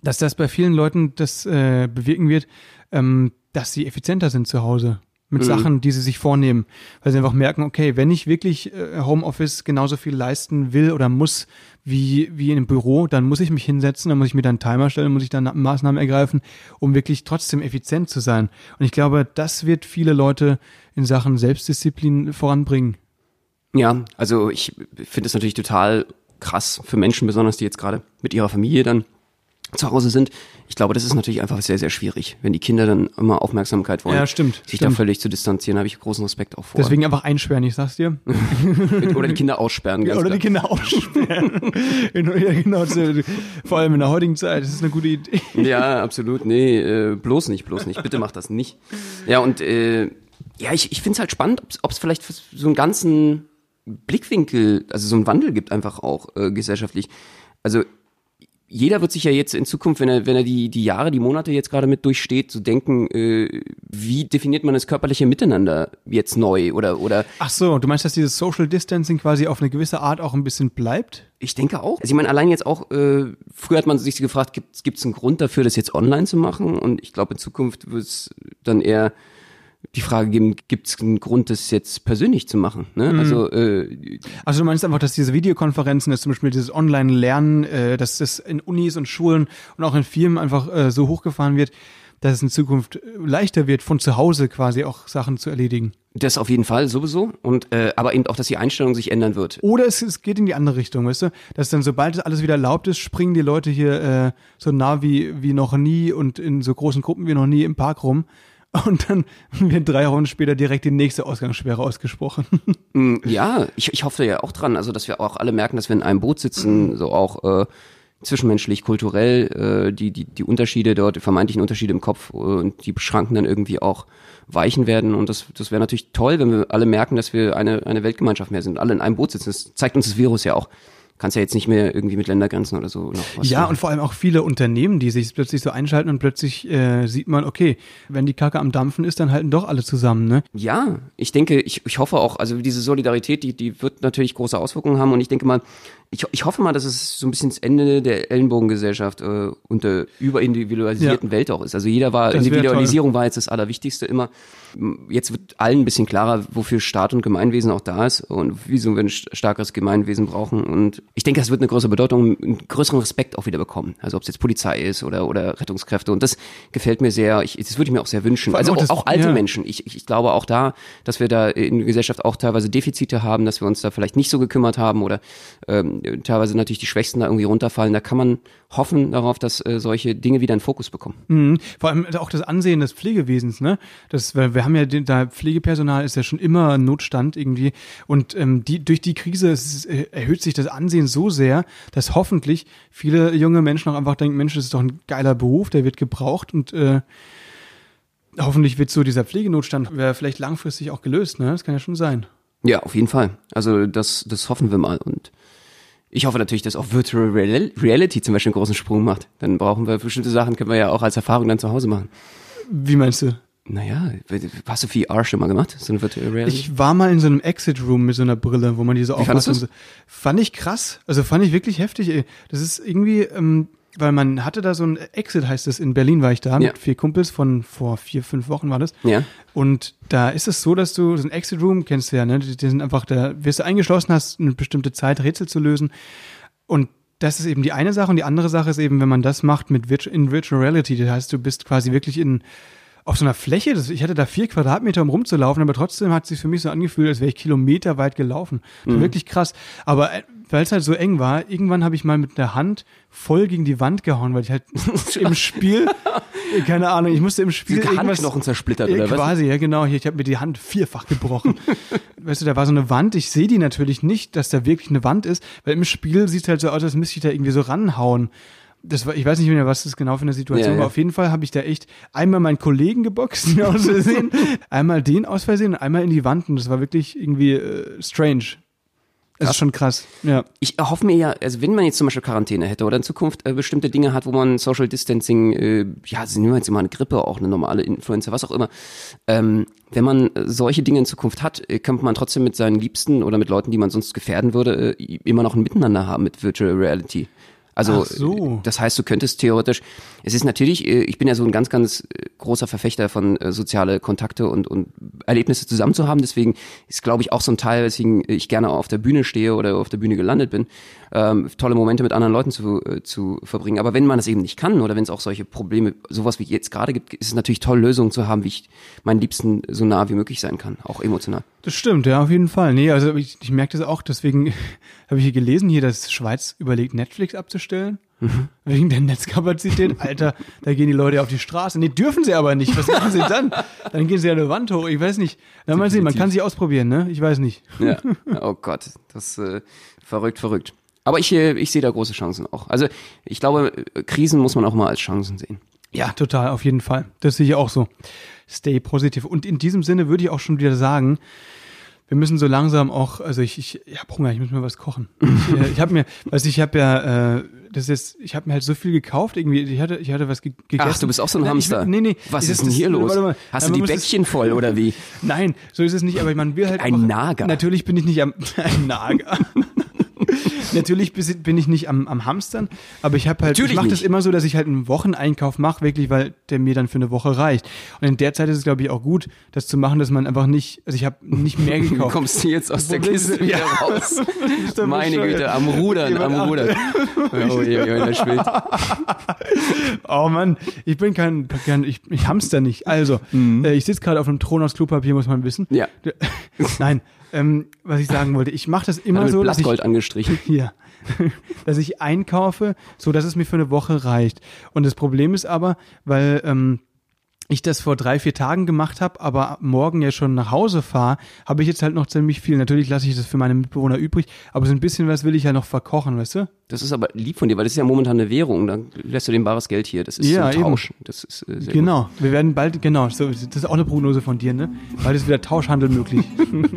dass das bei vielen Leuten das äh, bewirken wird, ähm, dass sie effizienter sind zu Hause mit Sachen, die sie sich vornehmen, weil sie einfach merken, okay, wenn ich wirklich äh, Homeoffice genauso viel leisten will oder muss wie wie in einem Büro, dann muss ich mich hinsetzen, dann muss ich mir dann einen Timer stellen, muss ich dann Maßnahmen ergreifen, um wirklich trotzdem effizient zu sein. Und ich glaube, das wird viele Leute in Sachen Selbstdisziplin voranbringen. Ja, also ich finde es natürlich total krass für Menschen, besonders die jetzt gerade mit ihrer Familie dann zu Hause sind. Ich glaube, das ist natürlich einfach sehr, sehr schwierig, wenn die Kinder dann immer Aufmerksamkeit wollen. Ja, stimmt, Sich da stimmt. völlig zu distanzieren, habe ich großen Respekt auch vor. Deswegen einfach einsperren, ich sag's dir. Oder die Kinder aussperren. Ganz Oder die klar. Kinder aussperren. ja, genau, vor allem in der heutigen Zeit, das ist eine gute Idee. Ja, absolut. Nee, äh, bloß nicht, bloß nicht. Bitte mach das nicht. Ja, und äh, ja, ich, ich finde es halt spannend, ob es vielleicht so einen ganzen Blickwinkel, also so einen Wandel gibt einfach auch äh, gesellschaftlich. Also jeder wird sich ja jetzt in Zukunft, wenn er, wenn er die, die Jahre, die Monate jetzt gerade mit durchsteht, so denken, äh, wie definiert man das körperliche Miteinander jetzt neu oder, oder Ach so, du meinst, dass dieses Social Distancing quasi auf eine gewisse Art auch ein bisschen bleibt? Ich denke auch. Also ich meine, allein jetzt auch, äh, früher hat man sich gefragt, gibt es einen Grund dafür, das jetzt online zu machen? Und ich glaube, in Zukunft wird es dann eher die Frage geben, gibt es einen Grund, das jetzt persönlich zu machen? Ne? Also äh, Also du meinst einfach, dass diese Videokonferenzen, dass zum Beispiel dieses Online-Lernen, äh, dass das in Unis und Schulen und auch in Firmen einfach äh, so hochgefahren wird, dass es in Zukunft äh, leichter wird, von zu Hause quasi auch Sachen zu erledigen. das auf jeden Fall sowieso. Und äh, aber eben auch, dass die Einstellung sich ändern wird. Oder es, es geht in die andere Richtung, weißt du? Dass dann, sobald es alles wieder erlaubt ist, springen die Leute hier äh, so nah wie, wie noch nie und in so großen Gruppen wie noch nie im Park rum. Und dann wird drei Runden später direkt die nächste Ausgangssperre ausgesprochen. Mm, Ja, ich, ich hoffe ja auch dran, also dass wir auch alle merken, dass wir in einem Boot sitzen, so auch äh, zwischenmenschlich, kulturell, äh, die, die, die Unterschiede dort, die vermeintlichen Unterschiede im Kopf äh, und die Schranken dann irgendwie auch weichen werden. Und das, das wäre natürlich toll, wenn wir alle merken, dass wir eine, eine Weltgemeinschaft mehr sind, alle in einem Boot sitzen. Das zeigt uns das Virus ja auch. Kannst ja jetzt nicht mehr irgendwie mit Ländergrenzen oder so noch was Ja, machen. und vor allem auch viele Unternehmen, die sich plötzlich so einschalten und plötzlich äh, sieht man, okay, wenn die Kacke am Dampfen ist, dann halten doch alle zusammen, ne? Ja, ich denke, ich, ich hoffe auch, also diese Solidarität, die, die wird natürlich große Auswirkungen haben und ich denke mal, ich, ich hoffe mal, dass es so ein bisschen das Ende der Ellenbogengesellschaft äh, und der überindividualisierten Welt auch ist. Also jeder war, Das Individualisierung war jetzt das Allerwichtigste immer. Jetzt wird allen ein bisschen klarer, wofür Staat und Gemeinwesen auch da ist und wieso wir ein st- starkes Gemeinwesen brauchen und ich denke, das wird eine größere Bedeutung, einen größeren Respekt auch wieder bekommen. Also ob es jetzt Polizei ist oder, oder Rettungskräfte. Und das gefällt mir sehr, ich, das würde ich mir auch sehr wünschen. Also auch das- auch alte ja. Menschen. Ich, ich, ich glaube auch da, dass wir da in der Gesellschaft auch teilweise Defizite haben, dass wir uns da vielleicht nicht so gekümmert haben oder ähm, teilweise natürlich die Schwächsten da irgendwie runterfallen. Da kann man hoffen darauf, dass äh, solche Dinge wieder in Fokus bekommen. Mhm. Vor allem auch das Ansehen des Pflegewesens, ne? Das, weil wir haben ja, den, da Pflegepersonal ist ja schon immer ein Notstand irgendwie. Und ähm, die, durch die Krise ist, äh, erhöht sich das Ansehen so sehr, dass hoffentlich viele junge Menschen auch einfach denken, Mensch, das ist doch ein geiler Beruf, der wird gebraucht und äh, hoffentlich wird so dieser Pflegenotstand vielleicht langfristig auch gelöst, ne? Das kann ja schon sein. Ja, auf jeden Fall. Also das, das hoffen wir mal. Und ich hoffe natürlich, dass auch Virtual Real Reality zum Beispiel einen großen Sprung macht. Dann brauchen wir bestimmte Sachen, können wir ja auch als Erfahrung dann zu Hause machen. Wie meinst du? Naja, hast du VR schon mal gemacht? So eine Virtual Reality? Ich war mal in so einem Exit Room mit so einer Brille, wo man diese fandest Aufmacht- Fand ich krass. Also fand ich wirklich heftig. Ey. Das ist irgendwie, ähm, weil man hatte da so ein Exit, heißt es, in Berlin war ich da Ja. mit vier Kumpels von vor vier, fünf Wochen war das. ja. Und da ist es so, dass du so ein Exit Room kennst du ja, ne? Die, die sind einfach, da wirst du eingeschlossen, hast eine bestimmte Zeit, Rätsel zu lösen. Und das ist eben die eine Sache. Und die andere Sache ist eben, wenn man das macht mit Virtu in Virtual Reality, das heißt, du bist quasi wirklich in auf so einer Fläche, das, ich hatte da vier Quadratmeter, um rumzulaufen, aber trotzdem hat es sich für mich so angefühlt, als wäre ich kilometerweit gelaufen. War wirklich krass. Aber äh, weil es halt so eng war, irgendwann habe ich mal mit der Hand voll gegen die Wand gehauen, weil ich halt im Spiel, keine Ahnung, ich musste im Spiel Diese irgendwas... Handknochen zersplittert, Ja, oder was? quasi, ja genau. Hier, ich habe mir die Hand vierfach gebrochen. weißt du, da war so eine Wand. Ich sehe die natürlich nicht, dass da wirklich eine Wand ist, weil im Spiel sieht es halt so aus, als müsste ich da irgendwie so ranhauen. Das war, ich weiß nicht mehr, was das genau für eine Situation Ja, ja. war. Auf jeden Fall habe ich da echt einmal meinen Kollegen geboxt aus Versehen, einmal den aus Versehen und einmal in die Wand. Und das war wirklich irgendwie äh, strange. Das ist schon krass. Ja. Ich erhoffe mir ja, also wenn man jetzt zum Beispiel Quarantäne hätte oder in Zukunft äh, bestimmte Dinge hat, wo man Social Distancing, äh, ja, nehmen wir jetzt immer eine Grippe, auch eine normale Influenza, was auch immer, ähm, wenn man äh, solche Dinge in Zukunft hat, äh, kann man trotzdem mit seinen Liebsten oder mit Leuten, die man sonst gefährden würde, äh, immer noch ein Miteinander haben mit Virtual Reality. Also so. das heißt, du könntest theoretisch, es ist natürlich, äh, ich bin ja so ein ganz, ganz äh, großer Verfechter von äh, soziale Kontakte und, und Erlebnisse zusammen zu haben. Deswegen ist, glaube ich, auch so ein Teil, weswegen ich gerne auf der Bühne stehe oder auf der Bühne gelandet bin, ähm, tolle Momente mit anderen Leuten zu, äh, zu verbringen. Aber wenn man das eben nicht kann oder wenn es auch solche Probleme, sowas wie jetzt gerade gibt, ist es natürlich toll, Lösungen zu haben, wie ich meinen Liebsten so nah wie möglich sein kann, auch emotional. Das stimmt, ja, auf jeden Fall. Nee, also ich, ich merke das auch, deswegen habe ich hier gelesen, hier, dass Schweiz überlegt, Netflix abzustellen. Wegen der Netzkapazität. Alter, da gehen die Leute auf die Straße. Nee, dürfen sie aber nicht. Was machen sie dann? Dann gehen sie an eine Wand hoch. Ich weiß nicht. Na, mal sehen, man kann sich ausprobieren, ne? Ich weiß nicht. Ja, oh Gott, das äh, verrückt, verrückt. Aber ich, äh, ich sehe da große Chancen auch. Also ich glaube, äh, Krisen muss man auch mal als Chancen sehen. Ja, total, auf jeden Fall. Das sehe ich auch so. Stay positiv. Und in diesem Sinne würde ich auch schon wieder sagen, wir müssen so langsam auch, also ich, ich, ich habe Hunger, ich muss mir was kochen. Ich, äh, ich habe mir, also ich habe ja, äh, das ist, ich habe mir halt so viel gekauft, irgendwie, ich hatte, ich hatte was ge gegessen. Ach, du bist auch so ein Hamster. Ich, nee, nee. Was das- ist denn hier das- los? warte mal. Hast du die muss das- Bäckchen voll oder wie? Nein, so ist es nicht, aber man will halt Ein einfach- Nager. Natürlich bin ich nicht am ein Nager. Natürlich bin ich nicht am, am Hamstern, aber ich habe halt, Natürlich ich mache das immer so, dass ich halt einen Wocheneinkauf mache, wirklich, weil der mir dann für eine Woche reicht. Und in der Zeit ist es, glaube ich, auch gut, das zu machen, dass man einfach nicht, also ich habe nicht mehr Wie gekauft. kommst du jetzt aus der Kiste ist- wieder raus? Meine. Güte, am Rudern, am Rudern. Oh, je, je, schwillt. Oh Mann, ich bin kein, kein ich, ich hamster nicht. Also, äh, ich sitze gerade auf einem Thron aus Klopapier, muss man wissen. Ja. Nein, ähm, was ich sagen wollte, ich mache das immer Hat so, dass ich, angestrichen. hier, dass ich einkaufe, so dass es mir für eine Woche reicht. Und das Problem ist aber, weil ähm, ich das vor drei, vier Tagen gemacht habe, aber morgen ja schon nach Hause fahre, habe ich jetzt halt noch ziemlich viel. Natürlich lasse ich das für meine Mitbewohner übrig, aber so ein bisschen was will ich ja noch verkochen, weißt du? Das ist aber lieb von dir, weil das ist ja momentan eine Währung. Dann lässt du den bares Geld hier. Das ist Ja, ein Tausch. Das ist äh, Genau, wir werden bald, genau, so, das ist auch eine Prognose von dir, ne? Bald ist wieder Tauschhandel möglich. Gut.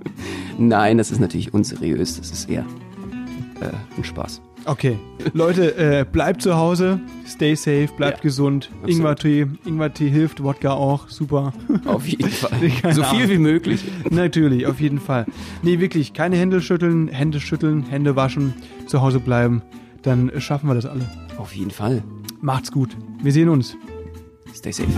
Nein, das ist natürlich unseriös. Das ist eher äh, ein Spaß. Okay. Leute, äh, bleibt zu Hause, stay safe, bleibt Ja, gesund. Ingwertee, Ingwertee hilft, Wodka auch, super. Auf jeden Fall. So viel Ahnung. wie möglich. Natürlich, auf jeden Fall. Nee, wirklich, keine Hände schütteln, Hände schütteln, Hände waschen, zu Hause bleiben. Dann schaffen wir das alle. Auf jeden Fall. Macht's gut. Wir sehen uns. Stay safe.